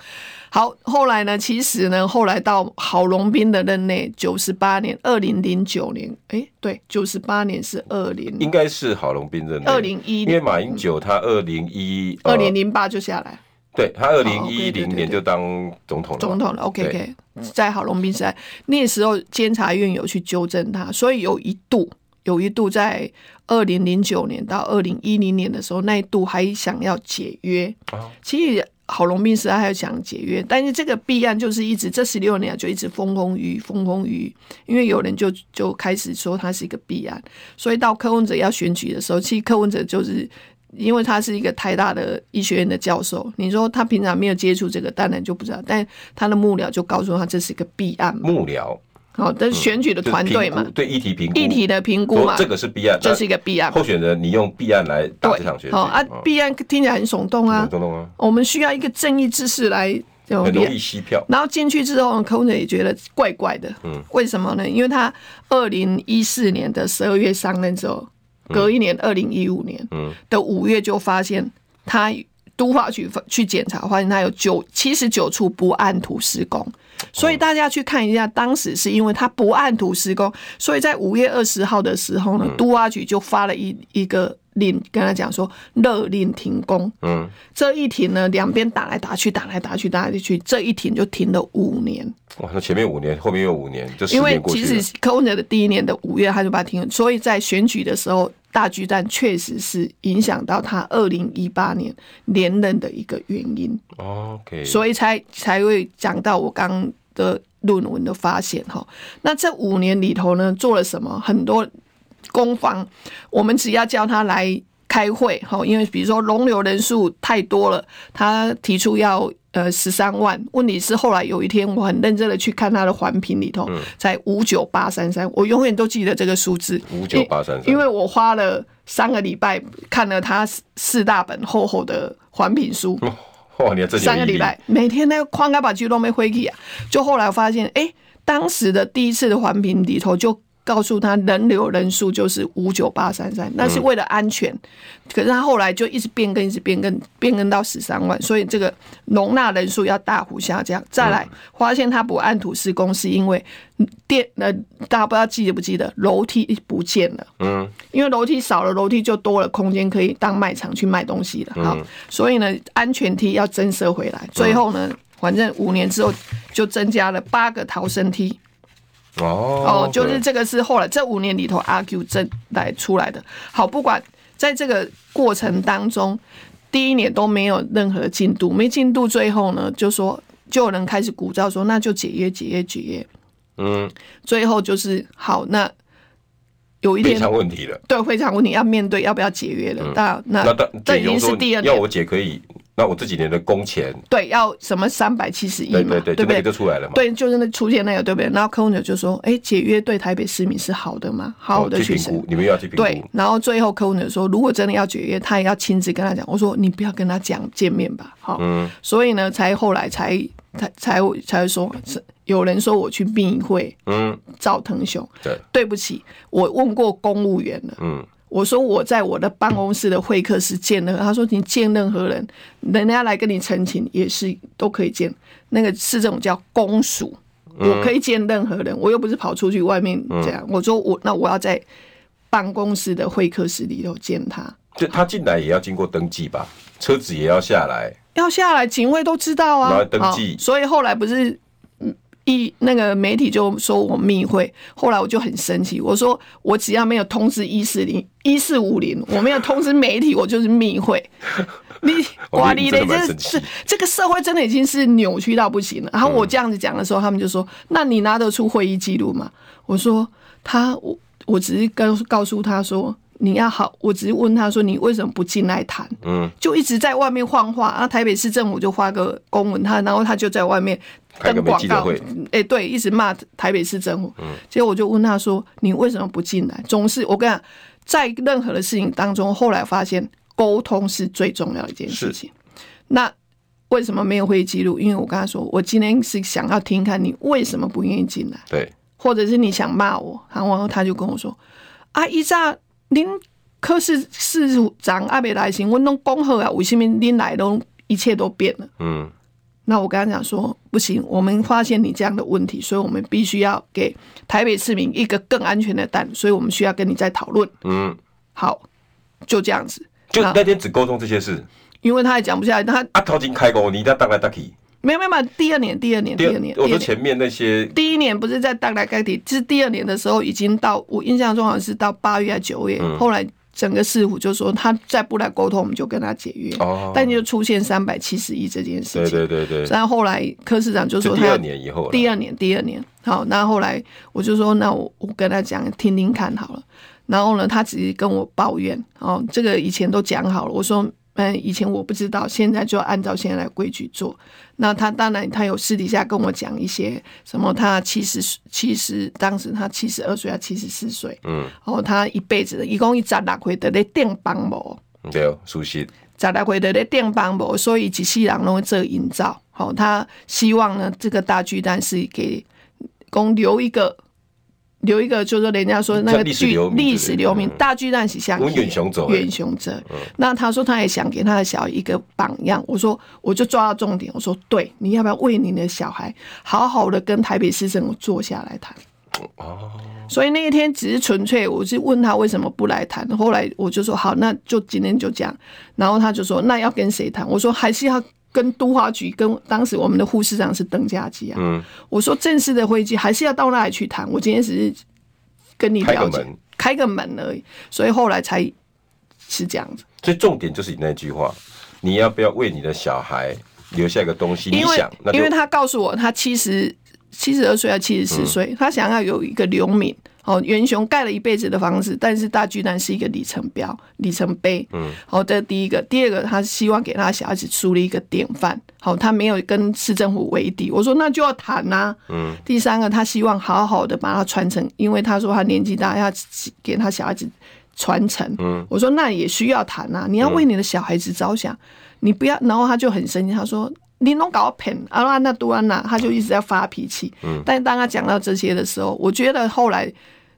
好，后来呢？其实呢，后来到郝龙斌的任内，九十八年，二零零九年，哎、欸，对，九十八年是二零，应该是郝龙斌任内。二零一，因为马英九他二零一，二零零八就下来。对，他二零一零年就当总统了，总统了。OK OK，在郝龙斌时代，那时候监察院有去纠正他，所以有一度，有一度在二零零九年到二零一零年的时候，那一度还想要解约。其实郝龙斌时代还有想解约，但是这个弊案就是一直这十六年就一直风风雨雨，风风雨雨，因为有人就就开始说他是一个弊案，所以到柯文哲要选举的时候，其实柯文哲就是。因为他是一个台大的医学院的教授，你说他平常没有接触这个，当然就不知道。但他的幕僚就告诉他这是一个弊案嘛。幕僚，好，但是选举的团队嘛？对议题评估，议题的评估嘛？这个是弊案，这是一个弊案。候选人，你用弊案来打这场选举。好啊，弊案听起来很耸动啊，耸动啊。我们需要一个正义之士来，很容易吸票。然后进去之后，柯文哲也觉得怪怪的。嗯，为什么呢？因为他二零一四年的十二月上任之后，隔一年二零一五年的五月就发现他都化局去检查，发现他有九七十九处不按图施工。所以大家去看一下，当时是因为他不按图施工，所以在五月二十号的时候呢，都化局就发了一一个令，跟他讲说勒令停工。嗯，这一停呢，两边打来打去，打来打去，打来打去，这一停就停了五年。哇，那前面五年，后面又五年，就因为其实柯文哲的第一年的五月他就把它停了，所以在选举的时候。大巨蛋确实是影响到他二零一八年连任的一个原因。OK，所以才才会讲到我刚的论文的发现哈。那这五年里头呢，做了什么？很多攻防，我们只要叫他来开会哈，因为比如说容留人数太多了，他提出要。呃，十三万。问题是后来有一天，我很认真的去看他的环评里头，在五九八三三，我永远都记得这个数字。五九八三三，因为我花了三个礼拜看了他四大本厚厚的环评书。哇，你这三个礼拜，每天那个框架把剧都没回去啊。就后来我发现，哎、欸，当时的第一次的环评里头就。告诉他人流人数就是五九八三三，那是为了安全。可是他后来就一直变更，一直变更，变更到十三万，所以这个容纳人数要大幅下降。再来发现他不按图施工，是因为电呃，大家不知道记得不记得楼梯不见了。嗯，因为楼梯少了，楼梯就多了空间可以当卖场去卖东西了。好，所以呢，安全梯要增设回来。最后呢，反正五年之后就增加了八个逃生梯。哦，就是这个是后来这五年里头阿 Q 正来出来的。好，不管在这个过程当中，第一年都没有任何进度，没进度，最后呢，就说就有人开始鼓噪说，那就解约，解约，解约。嗯，最后就是好，那有一天非常问题了，对，非常问题要面对要不要解约了。那那这已经是第二年，要我解可以。那我这几年的工钱，对，要什么三百七十亿嘛，对对对，对不对？就出来了嘛。对，就是那出现那个，对不对？然后柯文哲就说：“哎，解约对台北市民是好的吗？好好的去评估，你们要去评估。”对，然后最后柯文哲说：“如果真的要解约，他也要亲自跟他讲。”我说：“你不要跟他讲见面吧。”好，嗯，所以呢，才后来才才才才会说，是有人说我去密会，嗯，赵腾雄，对，对不起，我问过公务员了，嗯。我说我在我的办公室的会客室见了，他说你见任何人，人家来跟你澄清也是都可以见。那个是这种叫公署，我可以见任何人，我又不是跑出去外面这样。我说我那我要在办公室的会客室里头见他。就他进来也要经过登记吧，车子也要下来，要下来，警卫都知道啊，要登记。所以后来不是。一那个媒体就说我密会，后来我就很生气，我说我只要没有通知一四零一四五零，我没有通知媒体，我就是密会。*laughs* 你哇你嘞，这是这个社会真的已经是扭曲到不行了。然后我这样子讲的时候，他们就说：“那你拿得出会议记录吗？”我说：“他我我只是告告诉他说。”你要好，我只是问他说，你为什么不进来谈？嗯，就一直在外面晃话，啊台北市政府就发个公文，他然后他就在外面登广告，哎、欸，对，一直骂台北市政府。嗯，结果我就问他说，你为什么不进来？总是我跟你讲，在任何的事情当中，后来发现沟通是最重要的一件事情。那为什么没有会议记录？因为我跟他说，我今天是想要听看你为什么不愿意进来，对，或者是你想骂我，然后他就跟我说，啊，一炸。您柯市市长阿北来行，我拢讲好啊，为什么您来都一切都变了？嗯，那我跟他讲说，不行，我们发现你这样的问题，所以我们必须要给台北市民一个更安全的蛋，所以我们需要跟你再讨论。嗯，好，就这样子。就那天只沟通这些事，因为他也讲不下来，他阿头已经开过，你一定要当来当去。没有没有第二年第二年第二年，我说前面那些，第一年不是在大来该体，就是第二年的时候已经到，我印象中好像是到八月还九月，嗯、后来整个市府就说他再不来沟通，我们就跟他解约，哦、但就出现三百七十亿这件事情，对对对对，然后后来柯市长就说他第二年以后，第二年第二年，好，那后来我就说那我我跟他讲听听看好了，然后呢他只是跟我抱怨，哦，这个以前都讲好了，我说。嗯，以前我不知道，现在就按照现在的规矩做。那他当然，他有私底下跟我讲一些什么，他七十七十，当时他七十二岁，他七十四岁，嗯，然后他一辈子的，一共一十六回的咧电帮模，对，熟悉，十六回的咧电帮模，所以一世人拢会做营造。好，他希望呢，这个大巨蛋是给公留一个。留一个，就是人家说那个剧历史留名，大巨蛋是像远雄者，远雄者。那他说他也想给他的小孩一个榜样。我说我就抓到重点，我说对，你要不要为你的小孩好好的跟台北市政府坐下来谈？哦，所以那一天只是纯粹，我是问他为什么不来谈。后来我就说好，那就今天就这样。然后他就说那要跟谁谈？我说还是要。跟都花局，跟当时我们的护士长是邓家基啊。嗯，我说正式的会议还是要到那里去谈。我今天只是跟你了解，开个门而已。所以后来才是这样子。所以重点就是你那句话，你要不要为你的小孩留下一个东西？你想，因为他告诉我，他七十七十二岁还七十四岁，他想要有一个留名。哦，元雄盖了一辈子的房子，但是大巨蛋是一个里程标、里程碑。嗯，好，这第一个，第二个，他希望给他小孩子树立一个典范。好，他没有跟市政府为敌。我说那就要谈呐、啊。嗯，第三个，他希望好好的把它传承，因为他说他年纪大，要给他小孩子传承。嗯，我说那也需要谈呐、啊，你要为你的小孩子着想，你不要。然后他就很生气，他说你弄搞骗啊那多安娜，他就一直在发脾气。嗯，但当他讲到这些的时候，我觉得后来。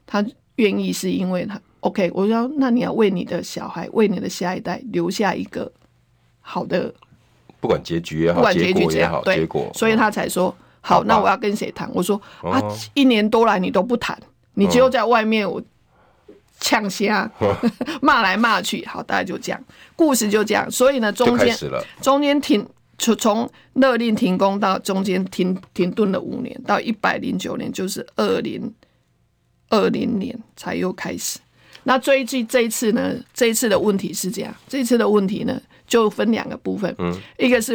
他愿意是因为他 OK，我说那你要为你的小孩，为你的下一代留下一个好的，不管结局也好，不管结局也好，结果，所以他才说好，那我要跟谁谈？我说啊，一年多来你都不谈，你只有在外面我呛虾，*laughs* 骂来骂去，好，大家就这样，故事就这样。所以呢，中间中间停，从从勒令停工到中间停停顿了五年，到一百零九年就是二零。二零年才又开始，那最近这一次呢？这一次的问题是这样，这一次的问题呢，就分两个部分，嗯，一个是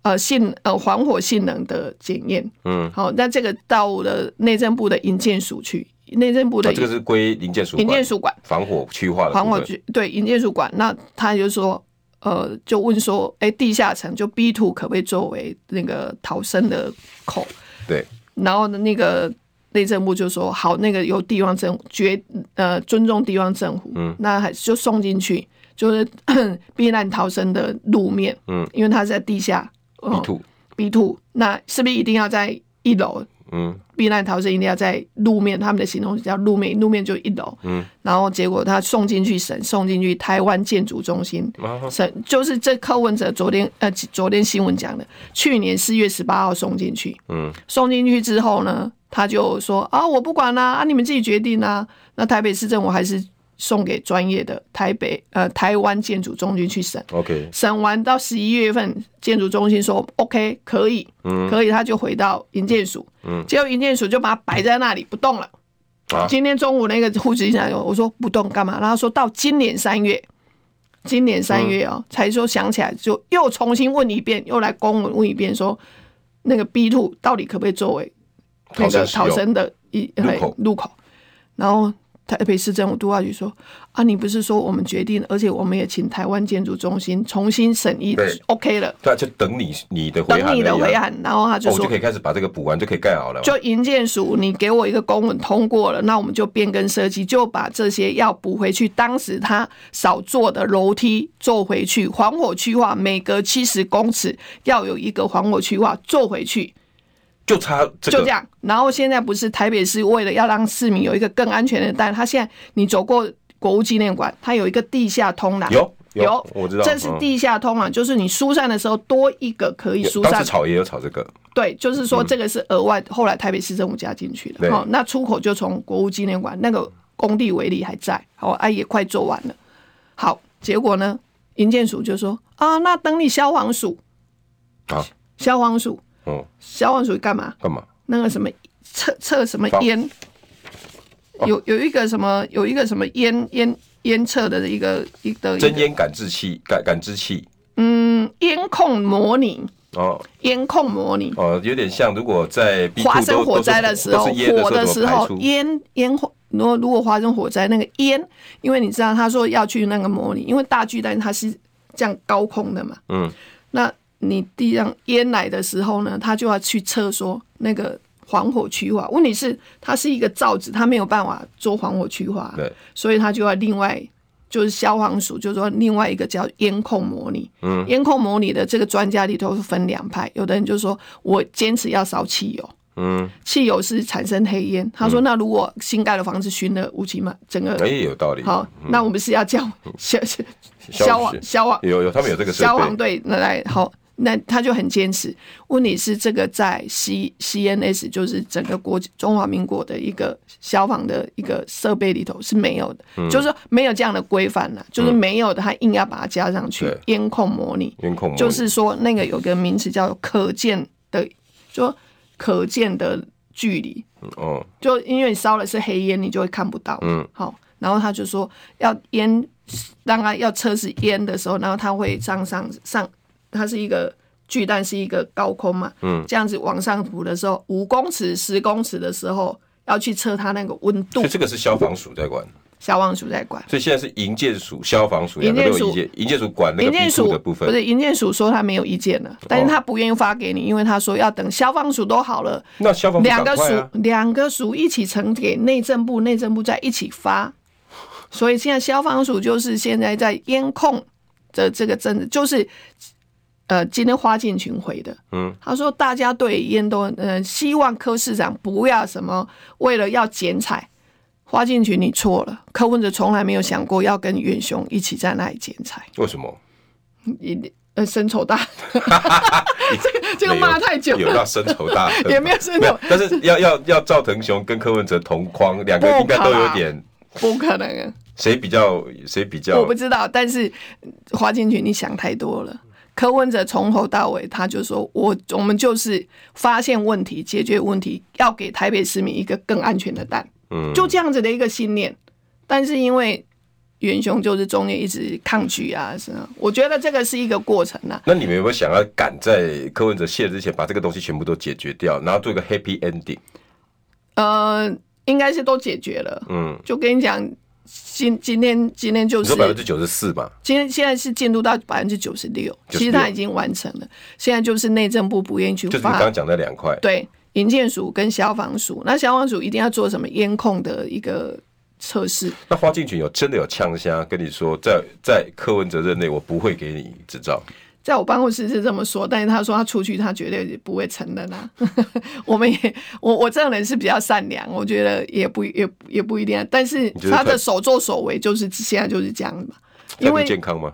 呃性呃防火性能的检验，嗯，好，那这个到了内政部的营建署去，内政部的、啊、这个是归营建署，营建署管防火区划的防火区，对，营建署管，那他就说，呃，就问说，哎、欸，地下层就 B two 可不可以作为那个逃生的口？对，然后呢，那个。内政部就说好，那个由地方政府决呃尊重地方政府，嗯，那还就送进去，就是 *coughs* 避难逃生的路面，嗯，因为它在地下，B two B two，那是不是一定要在一楼？嗯，避难逃生一定要在路面，他们的形容词叫路面，路面就一楼，嗯，然后结果他送进去审，送进去台湾建筑中心审，就是这柯文哲昨天呃昨天新闻讲的，去年四月十八号送进去，嗯，送进去之后呢？他就说啊，我不管啦，啊，你们自己决定啦。那台北市政府还是送给专业的台北呃台湾建筑中心去审。OK，审完到十一月份，建筑中心说 OK 可以，嗯，可以，他就回到营建署，嗯，结果营建署就把它摆在那里不动了。啊，今天中午那个户籍长我说不动干嘛？然后说到今年三月，今年三月哦，才说想起来，就又重新问一遍，又来公文问一遍，说那个 B two 到底可不可以作为？那个逃生的一路口，然后台北市政府都发局说啊，你不是说我们决定，而且我们也请台湾建筑中心重新审议，OK 了，对，就等你你的回等你的回函，然后他就说、哦、就可以开始把这个补完，就可以盖好了。就营建署，你给我一个公文通过了，那我们就变更设计，就把这些要补回去，当时他少做的楼梯做回去，防火区划每隔七十公尺要有一个防火区划做回去。就差这就这样，然后现在不是台北市为了要让市民有一个更安全的，但他现在你走过国务纪念馆，它有一个地下通廊，有有，我知道，这是地下通廊，就是你疏散的时候多一个可以疏散。当时炒也有炒这个，对，就是说这个是额外，后来台北市政府加进去的。好，那出口就从国务纪念馆那个工地围篱还在，好，啊也快做完了。好，结果呢，营建署就说啊，那等你消防署。啊，消防署。哦，消防署干嘛？干嘛？那个什么测测什么烟？有有一个什么有一个什么烟烟烟测的一个一个真烟感知器感感知器。嗯，烟控模拟哦，烟控模拟哦，有点像如果在发生火灾的时候，火的时候烟烟火如果如果发生火灾那个烟，因为你知道他说要去那个模拟，因为大巨蛋它是这样高空的嘛。嗯，那你地上烟来的时候呢，他就要去测说那个防火区化。问题是它是一个罩子，它没有办法做防火区化，对，所以他就要另外。就是消防署，就是说另外一个叫烟控模拟。嗯，烟控模拟的这个专家里头是分两派，有的人就说我坚持要烧汽油。嗯，汽油是产生黑烟。他说，那如果新盖的房子熏了乌漆嘛，整个哎有道理。好，那我们是要叫消消防消防有有他们有这个消防队来好。那他就很坚持。问题是这个在 C C N S 就是整个国中华民国的一个消防的一个设备里头是没有的，嗯、就是说没有这样的规范了，就是没有的，他硬要把它加上去。烟控模拟，烟控就是说那个有个名词叫可见的，就说可见的距离。哦，就因为你烧的是黑烟，你就会看不到。嗯，好，然后他就说要烟，当他要测试烟的时候，然后他会上上上。它是一个巨蛋，是一个高空嘛，嗯，这样子往上浮的时候，五公尺、十公尺的时候要去测它那个温度。所以这个是消防署在管，消防署在管。所以现在是营建署、消防署两个都有意见。营建署管那个营建署的部分，不是营建署说他没有意见了，但是他不愿意发给你，因为他说要等消防署都好了，那消防两个署两个署一起呈给内政部，内政部再一起发。所以现在消防署就是现在在烟控的这个政治就是。呃，今天花敬群回的，嗯，他说大家对烟都，呃，希望柯市长不要什么为了要剪彩，花敬群你错了，柯文哲从来没有想过要跟远雄一起在那里剪彩，为什么？你呃，深仇大，*laughs* 这个这个骂太久了，有到深仇大，也没有深仇，但是要要要赵腾雄跟柯文哲同框，两个应该都有点，不可能啊，谁比较谁比较，我不知道，但是花敬群你想太多了。柯文哲从头到尾，他就说：“我我们就是发现问题、解决问题，要给台北市民一个更安全的蛋。”嗯，就这样子的一个信念。但是因为元雄就是中间一直抗拒啊，是啊，我觉得这个是一个过程啊。那你们有没有想要赶在柯文哲卸之前，把这个东西全部都解决掉，然后做一个 happy ending？呃，应该是都解决了。嗯，就跟你讲。今今天今天就是百分之九十四吧。今天现在是进度到百分之九十六，其实它已经完成了。现在就是内政部不愿意去发，就是你刚刚讲的两块。对，营建署跟消防署，那消防署一定要做什么烟控的一个测试。那花进群有真的有呛虾跟你说，在在柯文哲任内，我不会给你执照。在我办公室是这么说，但是他说他出去，他绝对不会承认啊。*laughs* 我们也，我我这个人是比较善良，我觉得也不也也不一定。但是他的所作所为就是现在就是这样嘛。因为健康吗？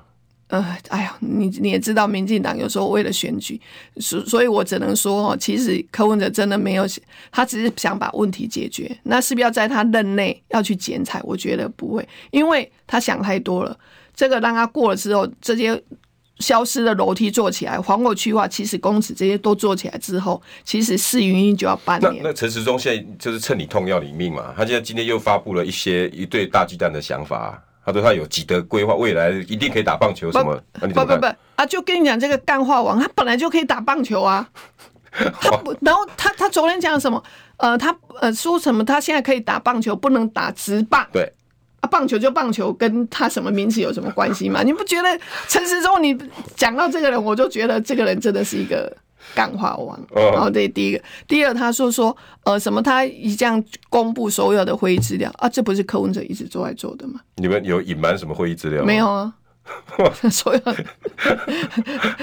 呃，哎呀，你你也知道，民进党有时候为了选举，所所以，我只能说哦，其实柯文哲真的没有，他只是想把问题解决。那是不是要在他任内要去剪彩？我觉得不会，因为他想太多了。这个让他过了之后，这些。消失的楼梯做起来，防火区划七十公尺这些都做起来之后，其实试营运就要半年。那那陈时中现在就是趁你痛要你命嘛？他现在今天又发布了一些一对大巨蛋的想法，他说他有几德规划，未来一定可以打棒球什么？不不不不啊！就跟你讲这个干化王，他本来就可以打棒球啊。*laughs* 他不，然后他他昨天讲什么？呃，他呃说什么？他现在可以打棒球，不能打直棒。对。啊，棒球就棒球，跟他什么名词有什么关系吗？*laughs* 你不觉得陈时中？你讲到这个人，我就觉得这个人真的是一个干话王。然后这第一个，第二，他说说呃什么，他一这样公布所有的会议资料啊，这不是柯文哲一直都在做的吗？你们有隐瞒什么会议资料？没有啊，*laughs* 所有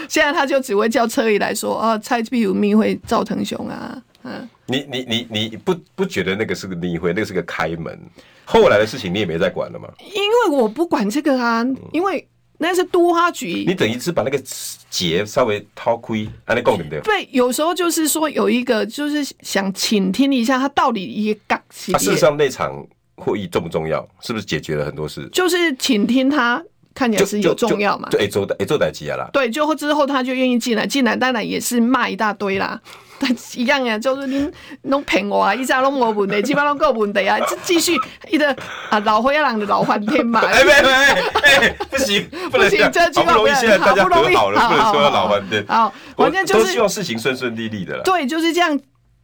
现在他就只会叫车里来说啊，蔡壁如密会赵腾雄啊，嗯，你你你你不不觉得那个是个例会，那个是个开门？后来的事情你也没再管了吗？因为我不管这个啊，因为那是都花局。你等于是把那个结稍微掏亏，按那讲对不对？对，有时候就是说有一个，就是想倾听一下他到底一些感情。事实上那场会议重不重要？是不是解决了很多事？就是倾听他。看起来是有重要嘛？对，做做代志啊啦。对，就之后他就愿意进来，进来当然也是骂一大堆啦。但一样呀，就是您拢骗我啊，一下拢无问题，基本上拢有问题啊。这继续一个啊，老灰狼的老翻天嘛。哎哎哎哎，不行不行，这句话不容易，现在大家和好了，不能说老翻天。好，反正就是希望事情顺顺利利的啦。对，就是这样，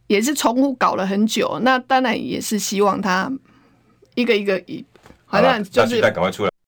也是重复搞了很久。那当然也是希望他一个一个一，反正就是赶快出来。